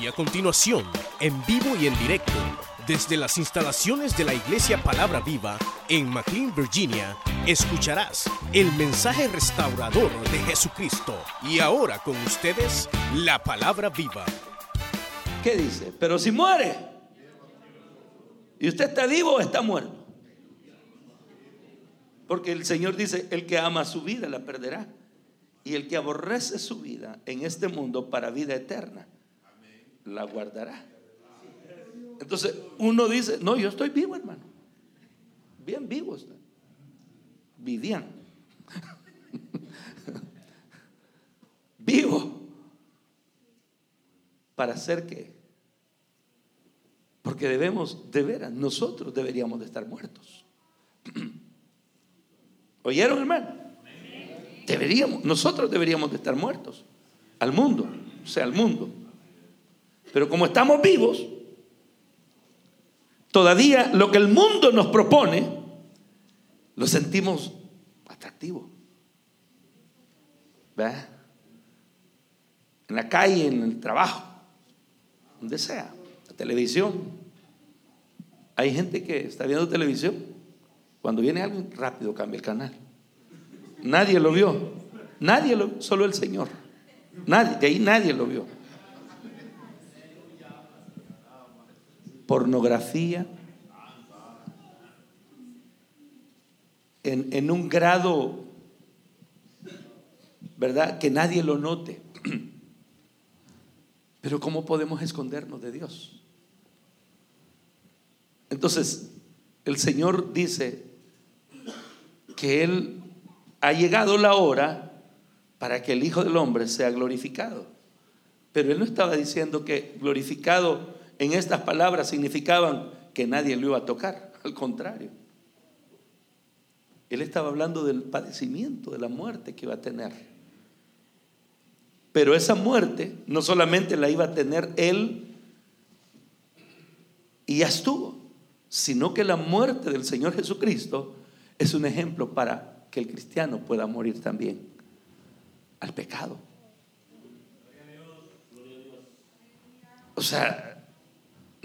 Y a continuación, en vivo y en directo, desde las instalaciones de la Iglesia Palabra Viva en McLean, Virginia, escucharás el mensaje restaurador de Jesucristo. Y ahora con ustedes, la Palabra Viva. ¿Qué dice? Pero si muere y usted está vivo o está muerto. Porque el Señor dice, el que ama su vida la perderá. Y el que aborrece su vida en este mundo para vida eterna, la guardará. Entonces uno dice, no, yo estoy vivo, hermano. Bien vivo está. Vivían. vivo. ¿Para hacer qué? Porque debemos, de veras, nosotros deberíamos de estar muertos. ¿Oyeron, hermano? Deberíamos, nosotros deberíamos de estar muertos al mundo, o sea, al mundo. Pero como estamos vivos, todavía lo que el mundo nos propone, lo sentimos atractivo. ¿Verdad? En la calle, en el trabajo, donde sea, la televisión. Hay gente que está viendo televisión. Cuando viene alguien, rápido cambia el canal. Nadie lo vio. Nadie lo solo el Señor. Nadie, de ahí nadie lo vio. Pornografía, en, en, un grado, ¿verdad? Que nadie lo note. Pero ¿cómo podemos escondernos de Dios? Entonces, el Señor dice que Él ha llegado la hora para que el Hijo del Hombre sea glorificado. Pero Él no estaba diciendo que glorificado en estas palabras significaban que nadie lo iba a tocar, al contrario. Él estaba hablando del padecimiento, de la muerte que iba a tener. Pero esa muerte no solamente la iba a tener él y ya estuvo, sino que la muerte del Señor Jesucristo es un ejemplo para que el cristiano pueda morir también al pecado. O sea,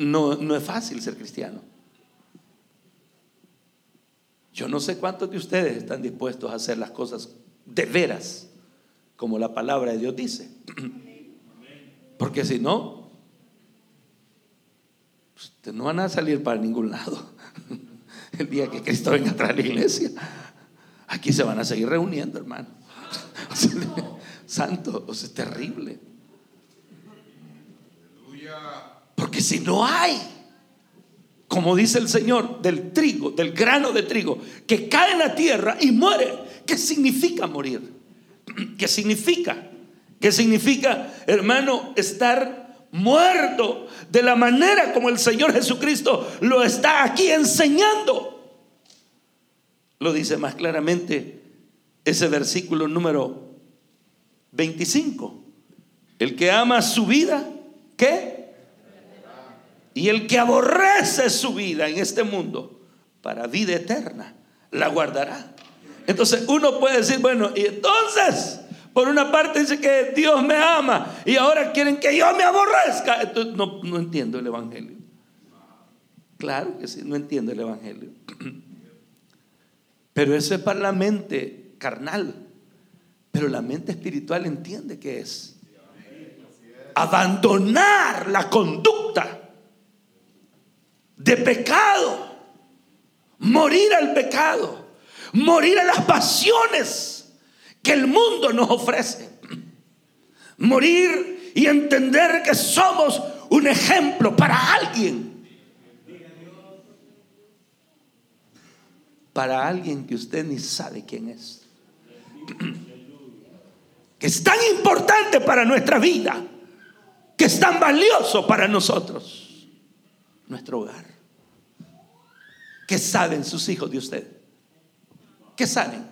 no, no es fácil ser cristiano. Yo no sé cuántos de ustedes están dispuestos a hacer las cosas de veras, como la palabra de Dios dice. Porque si no, ustedes no van a salir para ningún lado. El día que Cristo venga a traer la iglesia, aquí se van a seguir reuniendo, hermano. Santo, es terrible. Si no hay, como dice el Señor, del trigo, del grano de trigo, que cae en la tierra y muere, ¿qué significa morir? ¿Qué significa? ¿Qué significa, hermano, estar muerto de la manera como el Señor Jesucristo lo está aquí enseñando? Lo dice más claramente ese versículo número 25. El que ama su vida, ¿qué? Y el que aborrece su vida en este mundo para vida eterna, la guardará. Entonces uno puede decir, bueno, y entonces, por una parte dice que Dios me ama y ahora quieren que yo me aborrezca. Entonces no, no entiendo el Evangelio. Claro que sí, no entiendo el Evangelio. Pero eso es para la mente carnal. Pero la mente espiritual entiende que es abandonar la conducta de pecado. Morir al pecado. Morir a las pasiones que el mundo nos ofrece. Morir y entender que somos un ejemplo para alguien. Para alguien que usted ni sabe quién es. Que es tan importante para nuestra vida. Que es tan valioso para nosotros. Nuestro hogar. ¿Qué saben sus hijos de usted? ¿Qué saben?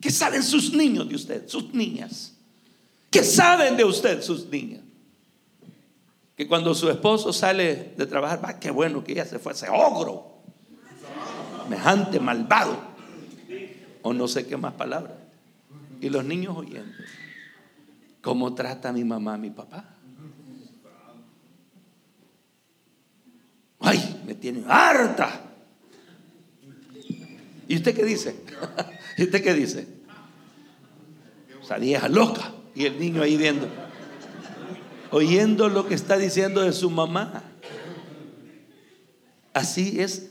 ¿Qué saben sus niños de usted? Sus niñas. ¿Qué saben de usted sus niñas? Que cuando su esposo sale de trabajar, va, qué bueno que ella se fue ese ogro. Semejante malvado. O no sé qué más palabras. Y los niños oyendo. ¿Cómo trata mi mamá a mi papá? Me tiene harta. ¿Y usted qué dice? ¿Y usted qué dice? Esa vieja loca. Y el niño ahí viendo, oyendo lo que está diciendo de su mamá. Así es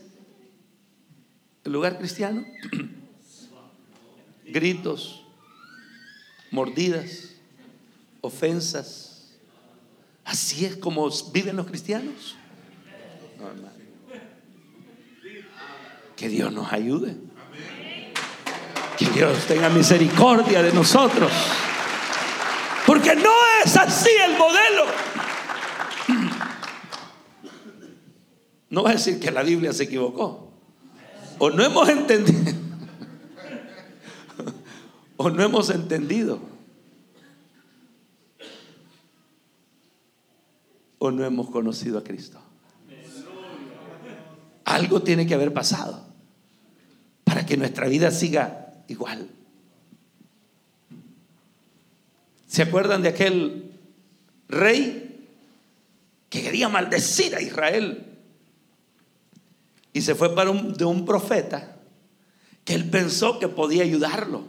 el lugar cristiano. Gritos, mordidas, ofensas. Así es como viven los cristianos. Que Dios nos ayude. Que Dios tenga misericordia de nosotros. Porque no es así el modelo. No va a decir que la Biblia se equivocó. O no hemos entendido. O no hemos entendido. O no hemos conocido a Cristo. Algo tiene que haber pasado para que nuestra vida siga igual. ¿Se acuerdan de aquel rey que quería maldecir a Israel? Y se fue para un, de un profeta que él pensó que podía ayudarlo.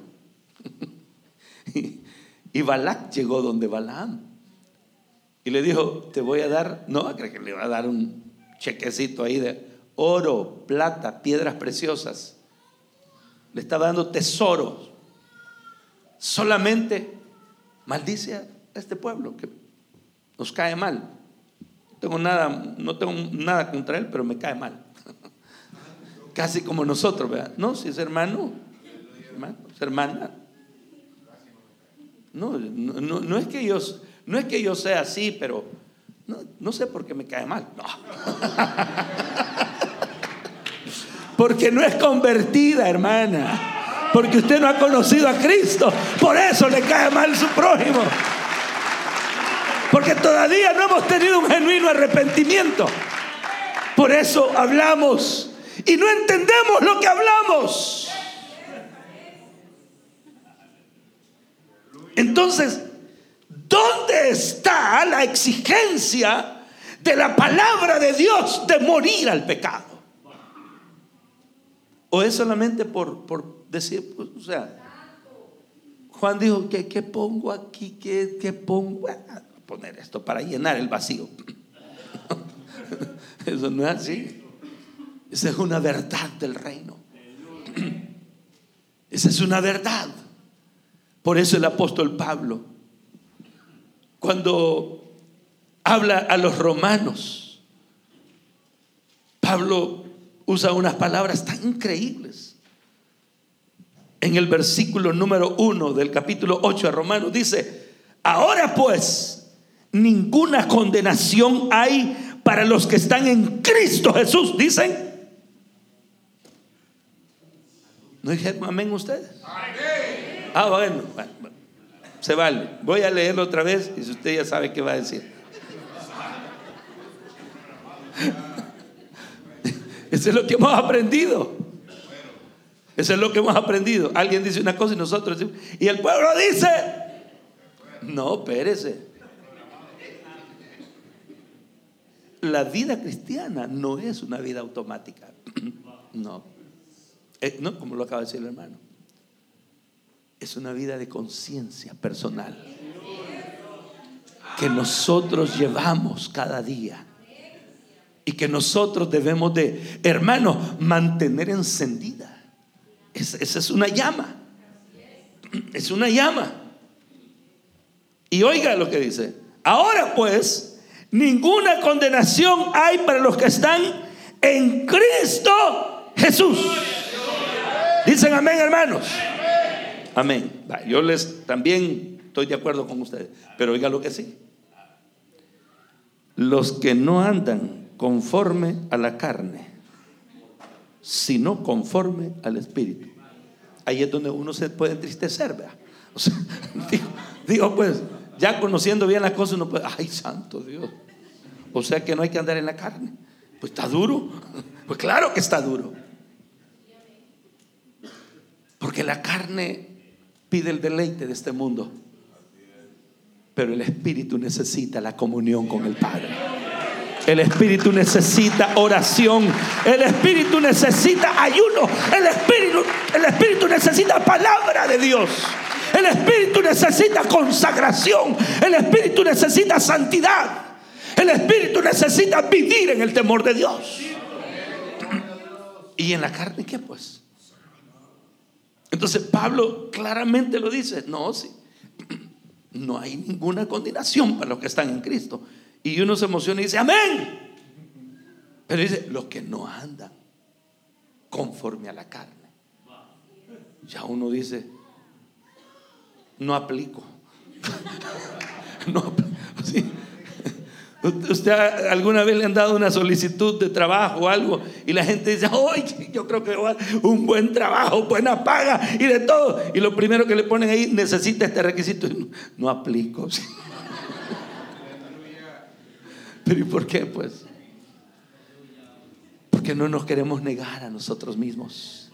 y, Balac llegó donde Balaam. Y le dijo, te voy a dar, no, creo que le va a dar un chequecito ahí de oro, plata, piedras preciosas. Le estaba dando tesoros. Solamente maldice a este pueblo que nos cae mal. No tengo nada, no tengo nada contra él, pero me cae mal casi como nosotros, ¿verdad? No, si es hermano, hermano es hermana. No, no, no, es que yo, no es que yo sea así, pero no, no sé por qué me cae mal. No. Porque no es convertida, hermana. Porque usted no ha conocido a Cristo. Por eso le cae mal su prójimo. Porque todavía no hemos tenido un genuino arrepentimiento. Por eso hablamos y no entendemos lo que hablamos. Entonces, ¿dónde está la exigencia de la palabra de Dios de morir al pecado? ¿O es solamente por, por decir, pues, o sea, Juan dijo, ¿qué, pongo aquí? ¿Qué, qué pongo? a poner esto para llenar el vacío. Eso no es así. Esa es una verdad del reino. Esa es una verdad. Por eso el apóstol Pablo, cuando habla a los romanos, Pablo usa unas palabras tan increíbles. En el versículo número uno del capítulo 8 de Romanos dice, ahora pues, ninguna condenación hay para los que están en Cristo Jesús, dicen ¿No dijeron amén ustedes? Ah, bueno, se vale. Voy a leerlo otra vez y si usted ya sabe qué va a decir. Eso es lo que hemos aprendido. Eso es lo que hemos aprendido. Alguien dice una cosa y nosotros decimos, y el pueblo dice, no, espérese. La vida cristiana no es una vida automática. No. Eh, no, como lo acaba de decir el hermano. Es una vida de conciencia personal que nosotros llevamos cada día y que nosotros debemos de, hermano, mantener encendida. esa es una llama. Es una llama. Y oiga lo que dice. Ahora pues, ninguna condenación hay para los que están en Cristo Jesús. Dicen amén, hermanos. Amén. Yo les también estoy de acuerdo con ustedes, pero oiga lo que sí. Los que no andan conforme a la carne, sino conforme al Espíritu. Ahí es donde uno se puede entristecer, ¿verdad? Digo, pues, ya conociendo bien las cosas, uno puede, ay, santo Dios. O sea que no hay que andar en la carne. Pues está duro. Pues claro que está duro. Porque la carne pide el deleite de este mundo. Pero el espíritu necesita la comunión con el Padre. El espíritu necesita oración. El espíritu necesita ayuno. El espíritu, el espíritu necesita palabra de Dios. El espíritu necesita consagración. El espíritu necesita santidad. El espíritu necesita vivir en el temor de Dios. ¿Y en la carne qué pues? Entonces Pablo claramente lo dice, no, sí, no hay ninguna condenación para los que están en Cristo. Y uno se emociona y dice, amén. Pero dice, los que no andan conforme a la carne. Ya uno dice, no aplico. no, sí. ¿Usted alguna vez le han dado una solicitud de trabajo o algo y la gente dice, oye, yo creo que va un buen trabajo, buena paga y de todo? Y lo primero que le ponen ahí, necesita este requisito. No, aplico. Pero ¿y por qué? Pues porque no nos queremos negar a nosotros mismos.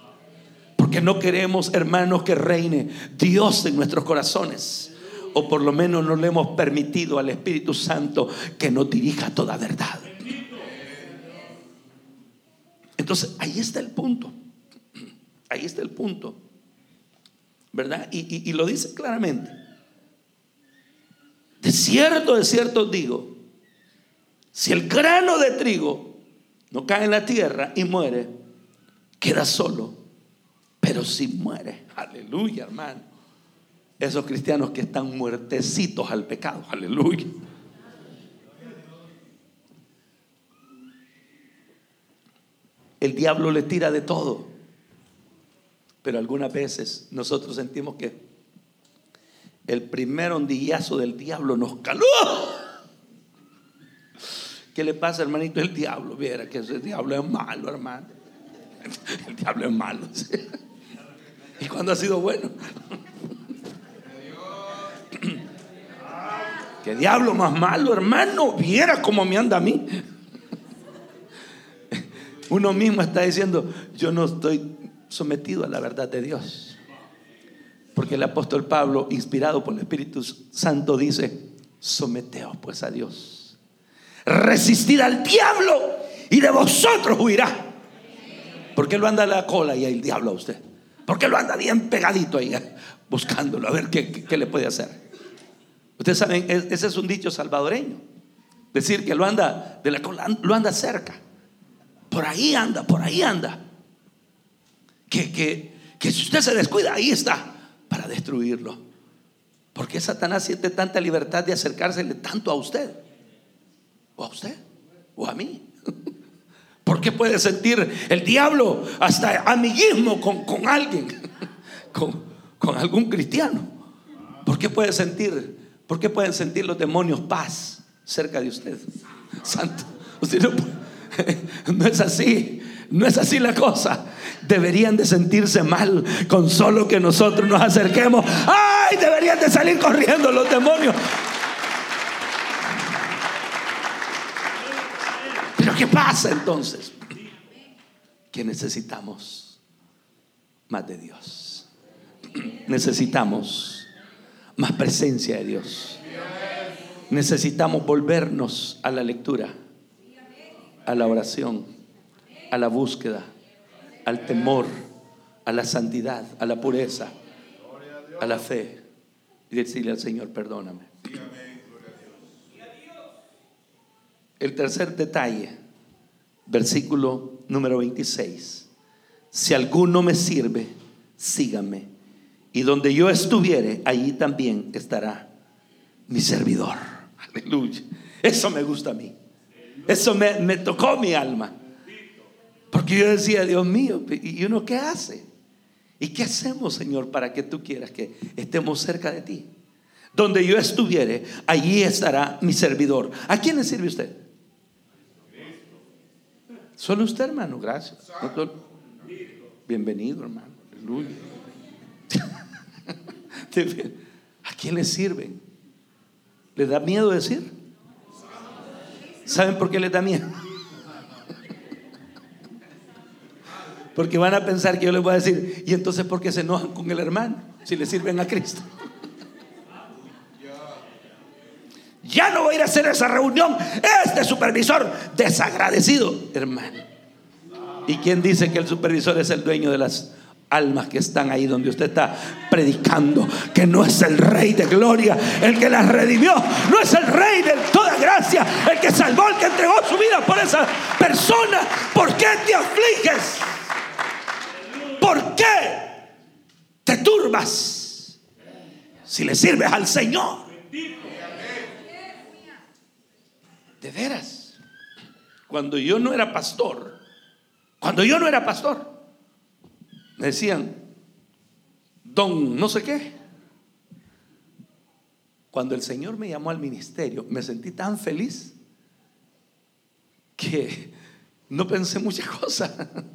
Porque no queremos, hermanos, que reine Dios en nuestros corazones o por lo menos no le hemos permitido al Espíritu Santo que nos dirija toda verdad. Entonces, ahí está el punto. Ahí está el punto. ¿Verdad? Y, y lo dice claramente. De cierto, de cierto digo, si el grano de trigo no cae en la tierra y muere, queda solo. Pero si muere, aleluya, hermano esos cristianos que están muertecitos al pecado. Aleluya. El diablo le tira de todo. Pero algunas veces nosotros sentimos que el primer ondillazo del diablo nos caló. ¿Qué le pasa, hermanito? El diablo, viera que ese diablo es malo, hermano. El diablo es malo. ¿Y cuando ha sido bueno? ¿Qué diablo más malo, hermano? Viera cómo me anda a mí. Uno mismo está diciendo, yo no estoy sometido a la verdad de Dios. Porque el apóstol Pablo, inspirado por el Espíritu Santo, dice, someteos pues a Dios. Resistid al diablo y de vosotros huirá. ¿Por qué lo anda a la cola y el diablo a usted? ¿Por qué lo anda bien pegadito ahí buscándolo a ver qué, qué le puede hacer? Ustedes saben, ese es un dicho salvadoreño. Decir que lo anda de la lo anda cerca. Por ahí anda, por ahí anda. Que, que, que si usted se descuida, ahí está para destruirlo. ¿Por qué Satanás siente tanta libertad de acercársele tanto a usted? ¿O a usted? ¿O a mí? ¿Por qué puede sentir el diablo hasta amiguismo con, con alguien? Con, con algún cristiano. ¿Por qué puede sentir ¿Por qué pueden sentir los demonios paz cerca de usted? Santo. Usted no, no es así. No es así la cosa. Deberían de sentirse mal con solo que nosotros nos acerquemos. ¡Ay! Deberían de salir corriendo los demonios. Pero ¿qué pasa entonces? Que necesitamos más de Dios. Necesitamos más presencia de Dios. Necesitamos volvernos a la lectura, a la oración, a la búsqueda, al temor, a la santidad, a la pureza, a la fe. Y decirle al Señor, perdóname. El tercer detalle, versículo número 26. Si alguno me sirve, sígame y donde yo estuviere, allí también estará mi servidor. Aleluya. Eso me gusta a mí. Eso me, tocó mi alma. Porque yo decía, Dios mío, ¿y uno qué hace? ¿Y qué hacemos, Señor, para que tú quieras que estemos cerca de ti? Donde yo estuviere, allí estará mi servidor. ¿A quién le sirve usted? Solo usted, hermano, gracias. Bienvenido, hermano. Aleluya. ¿A quién le sirven? ¿Le da miedo decir? ¿Saben por qué le da miedo? Porque van a pensar que yo les voy a decir, y entonces ¿por qué se enojan con el hermano si le sirven a Cristo? Ya no voy a ir a hacer esa reunión. Este supervisor desagradecido, hermano. ¿Y quién dice que el supervisor es el dueño de las almas que están ahí donde usted está predicando? Que no es el rey de gloria, el que las redimió. No es el rey de toda gracia, el que salvó, el que entregó su vida por esa persona. ¿Por qué te afliges? ¿Por qué te turbas? Si le sirves al Señor. De veras. Cuando yo no era pastor, cuando yo no era pastor, me decían, don no sé qué. Cuando el Señor me llamó al ministerio, me sentí tan feliz que no pensé muchas cosas.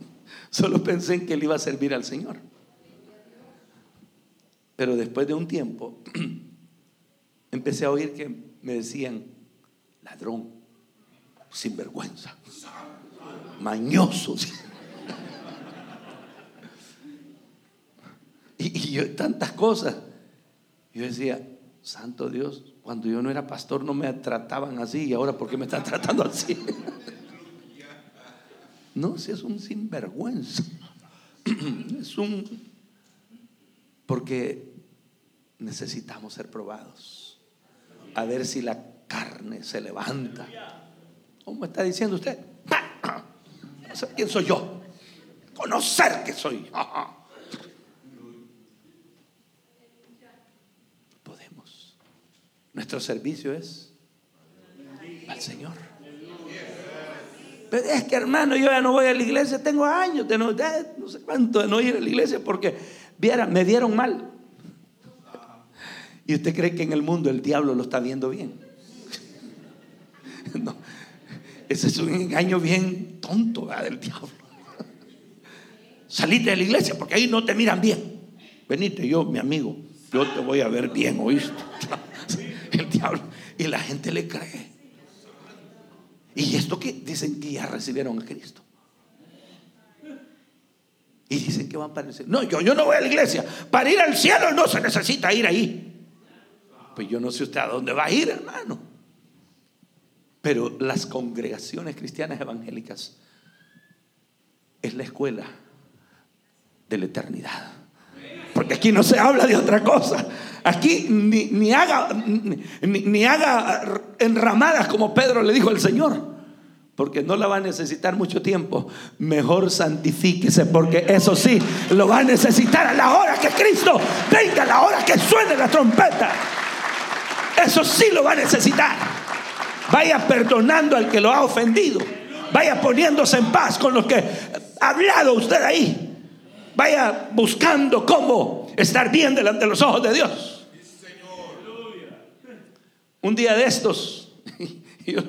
Solo pensé en que él iba a servir al Señor. Pero después de un tiempo, empecé a oír que me decían, ladrón, sinvergüenza, mañoso. Y, y yo tantas cosas. Yo decía, Santo Dios, cuando yo no era pastor no me trataban así y ahora ¿por qué me están tratando así? No, si es un sinvergüenza. Es un... Porque necesitamos ser probados. A ver si la carne se levanta. ¿Cómo está diciendo usted? ¿Quién soy yo? Conocer que soy. Podemos. Nuestro servicio es al Señor. Pero es que hermano, yo ya no voy a la iglesia, tengo años de no, no sé cuánto de no ir a la iglesia porque viera, me dieron mal. ¿Y usted cree que en el mundo el diablo lo está viendo bien? No, ese es un engaño bien tonto del diablo. Salite de la iglesia porque ahí no te miran bien. Venite yo, mi amigo, yo te voy a ver bien, ¿oíste? El diablo. Y la gente le cree. Y esto que dicen que ya recibieron a Cristo. Y dicen que van para el cielo. No, yo, yo no voy a la iglesia. Para ir al cielo no se necesita ir ahí. Pues yo no sé usted a dónde va a ir, hermano. Pero las congregaciones cristianas evangélicas es la escuela de la eternidad. Porque aquí no se habla de otra cosa. Aquí ni, ni haga, ni, ni, haga enramadas como Pedro le dijo al Señor. Porque no la va a necesitar mucho tiempo. Mejor santifíquese, porque eso sí, lo va a necesitar a la hora que Cristo venga, a la hora que suene la trompeta. Eso sí lo va a necesitar. Vaya perdonando al que lo ha ofendido. Vaya poniéndose en paz con los que ha hablado usted ahí. Vaya buscando cómo estar bien delante de los ojos de Dios. Un día de estos, yo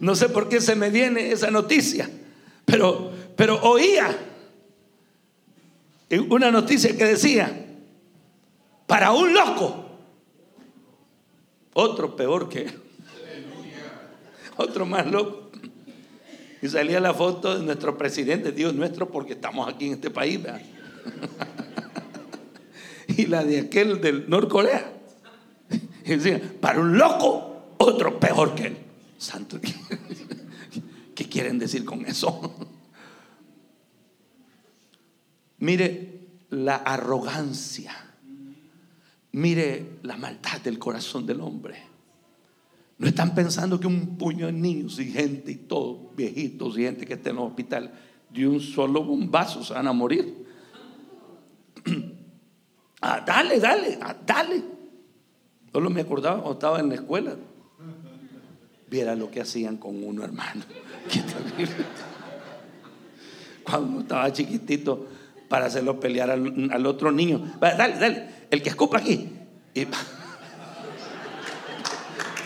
no sé por qué se me viene esa noticia, pero, pero oía una noticia que decía, para un loco, otro peor que él, otro más loco. Y salía la foto de nuestro presidente, Dios nuestro, porque estamos aquí en este país. y la de aquel del Norcorea. Y decía, para un loco, otro peor que él. Santo. ¿Qué quieren decir con eso? Mire la arrogancia. Mire la maldad del corazón del hombre. No están pensando que un puño de niños y gente y todo, viejitos y gente que esté en el hospital, de un solo bombazo se van a morir. ah, dale, dale, ah, dale. Solo me acordaba cuando estaba en la escuela. Viera lo que hacían con uno, hermano. Cuando estaba chiquitito para hacerlo pelear al, otro niño. Dale, dale. El que escupa aquí. Y,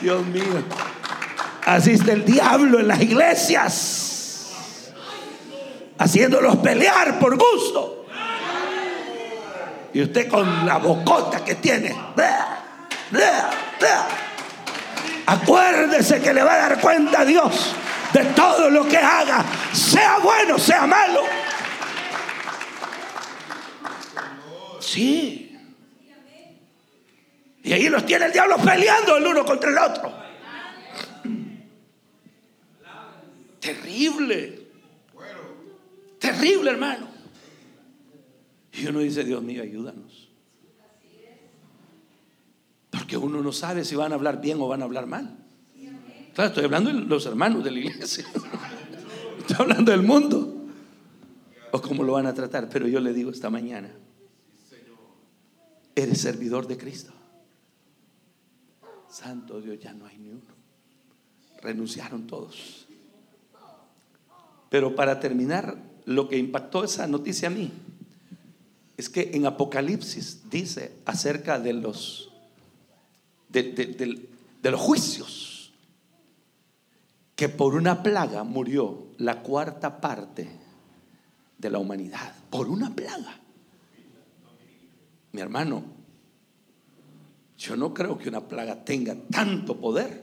Dios mío. Asiste el diablo en las iglesias. Haciéndolos pelear por gusto. Y usted con la bocota que tiene. Acuérdese que le va a dar cuenta a Dios de todo lo que haga, sea bueno, sea malo. Sí. Y ahí los tiene el diablo peleando el uno contra el otro. Terrible. Terrible, hermano. Y uno dice, Dios mío, ayúdanos. Porque uno no sabe si van a hablar bien o van a hablar mal. Estoy hablando de los hermanos de la iglesia. Estoy hablando del mundo. O cómo lo van a tratar. Pero yo le digo esta mañana, eres servidor de Cristo. Santo Dios, ya no hay ni uno. Renunciaron todos. Pero para terminar, lo que impactó esa noticia a mí es que en Apocalipsis dice acerca de los de, los juicios que por una plaga murió la cuarta parte de la humanidad. Por una plaga. Mi hermano, yo no creo que una plaga tenga tanto poder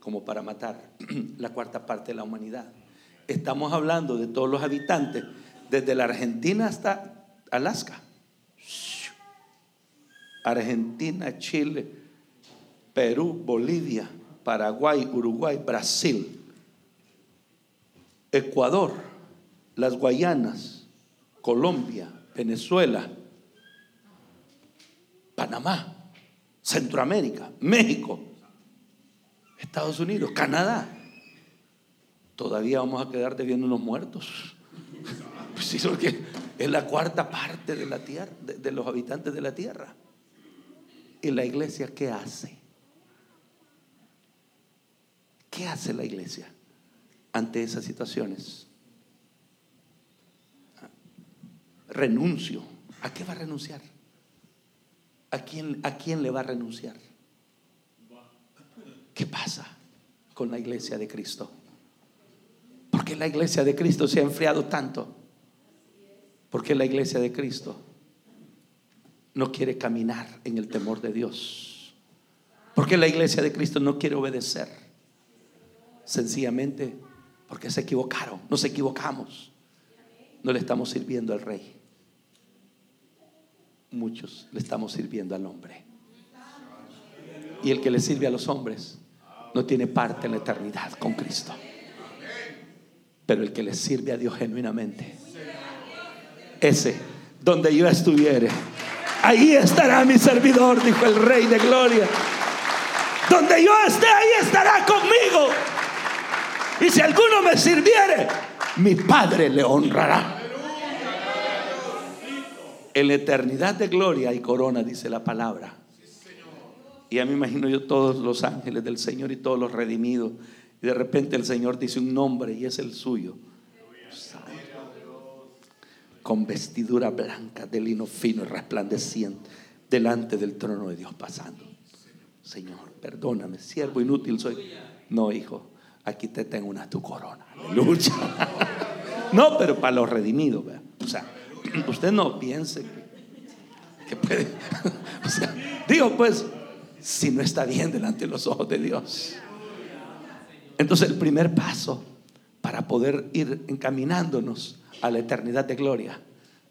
como para matar la cuarta parte de la humanidad. Estamos hablando de todos los habitantes, desde la Argentina hasta Alaska. Argentina, Chile, Perú, Bolivia, Paraguay, Uruguay, Brasil, Ecuador, las Guayanas, Colombia, Venezuela, Panamá, Centroamérica, México, Estados Unidos, Canadá. Todavía vamos a quedar debiendo unos muertos. Pues sí, porque es la cuarta parte de la tierra, de, los habitantes de la tierra. ¿Y la iglesia qué hace? ¿Qué hace la iglesia ante esas situaciones? Renuncio. ¿A qué va a renunciar? ¿A quién, ¿A quién le va a renunciar? ¿Qué pasa con la iglesia de Cristo? Porque la iglesia de Cristo se ha enfriado tanto. Porque la iglesia de Cristo no quiere caminar en el temor de Dios. Porque la iglesia de Cristo no quiere obedecer. Sencillamente porque se equivocaron. Nos equivocamos. No le estamos sirviendo al rey. Muchos le estamos sirviendo al hombre. Y el que le sirve a los hombres no tiene parte en la eternidad con Cristo. Pero el que le sirve a Dios genuinamente, ese, donde yo estuviere, ahí estará mi servidor, dijo el Rey de Gloria. Donde yo esté, ahí estará conmigo. Y si alguno me sirviere, mi Padre le honrará. En la eternidad de gloria y corona, dice la palabra. Y a mí me imagino yo todos los ángeles del Señor y todos los redimidos. Y de repente el Señor dice un nombre y es el suyo. Con vestidura blanca de lino fino y resplandeciente delante del trono de Dios pasando. Señor, perdóname, siervo inútil soy. No, hijo, aquí te tengo una tu corona. No, pero para los redimidos. O sea, usted no piense que, puede. O digo, pues, si no está bien delante de los ojos de Dios. Entonces el primer paso para poder ir encaminándonos a la eternidad de gloria,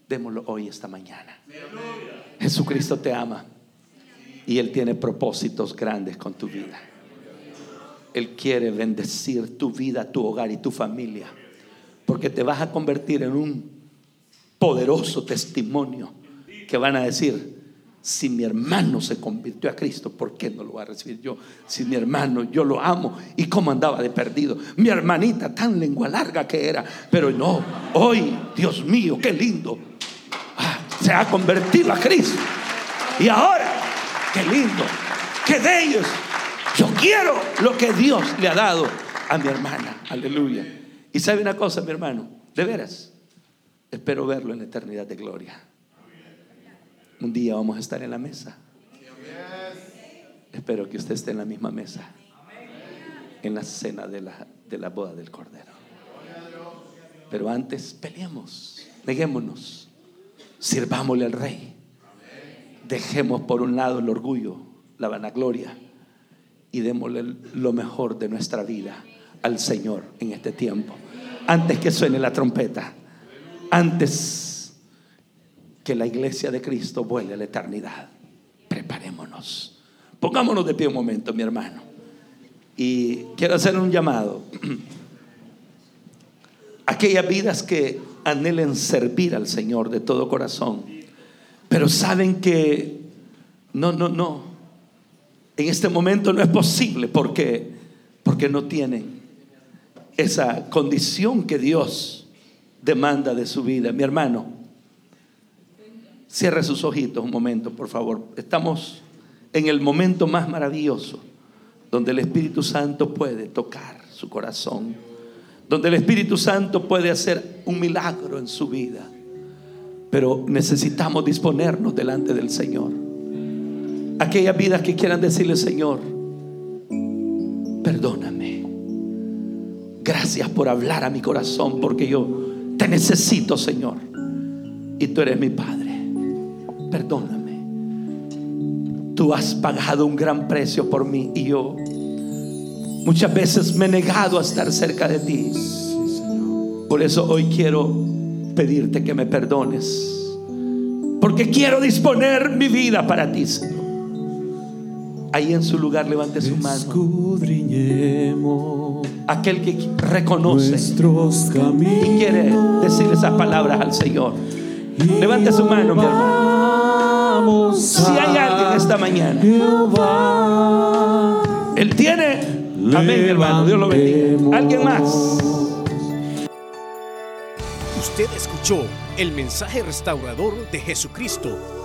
démoslo hoy, esta mañana. Jesucristo te ama y Él tiene propósitos grandes con tu vida. Él quiere bendecir tu vida, tu hogar y tu familia, porque te vas a convertir en un poderoso testimonio que van a decir, si mi hermano se convirtió a Cristo, ¿por qué no lo voy a recibir yo? Si mi hermano, yo lo amo y cómo andaba de perdido. Mi hermanita tan lengua larga que era, pero no, hoy, Dios mío, qué lindo. Ah, se ha convertido a Cristo. Y ahora, qué lindo, qué de ellos. Yo quiero lo que Dios le ha dado a mi hermana. Aleluya. Y sabe una cosa, mi hermano, de veras, espero verlo en la eternidad de gloria. Un día vamos a estar en la mesa. Espero que usted esté en la misma mesa. En la cena de la, de la boda del Cordero. Pero antes peleemos, neguémonos, sirvámosle al Rey. Dejemos por un lado el orgullo, la vanagloria y démosle lo mejor de nuestra vida al Señor en este tiempo. Antes que suene la trompeta, antes que la iglesia de Cristo vuele a la eternidad. Preparémonos. Pongámonos de pie un momento, mi hermano. Y quiero hacer un llamado. Aquellas vidas que anhelen servir al Señor de todo corazón, pero saben que no, no, no. En este momento no es posible porque porque no tienen esa condición que Dios demanda de su vida. Mi hermano, cierre sus ojitos un momento, por favor. Estamos en el momento más maravilloso donde el Espíritu Santo puede tocar su corazón, donde el Espíritu Santo puede hacer un milagro en su vida. Pero necesitamos disponernos delante del Señor. Aquellas vidas que quieran decirle, Señor, perdóname. Gracias por hablar a mi corazón, porque yo te necesito, Señor. Y tú eres mi Padre. Perdóname. Tú has pagado un gran precio por mí y yo muchas veces me he negado a estar cerca de ti. Por eso hoy quiero pedirte que me perdones. Porque quiero disponer mi vida para ti, Señor. Ahí en su lugar levante su mano. Aquel que reconoce y quiere decir esas palabras al Señor. Levante su mano, mi hermano. Si hay alguien esta mañana, Él tiene. Amén, hermano. Dios lo bendiga. ¿Alguien más? Usted escuchó el mensaje restaurador de Jesucristo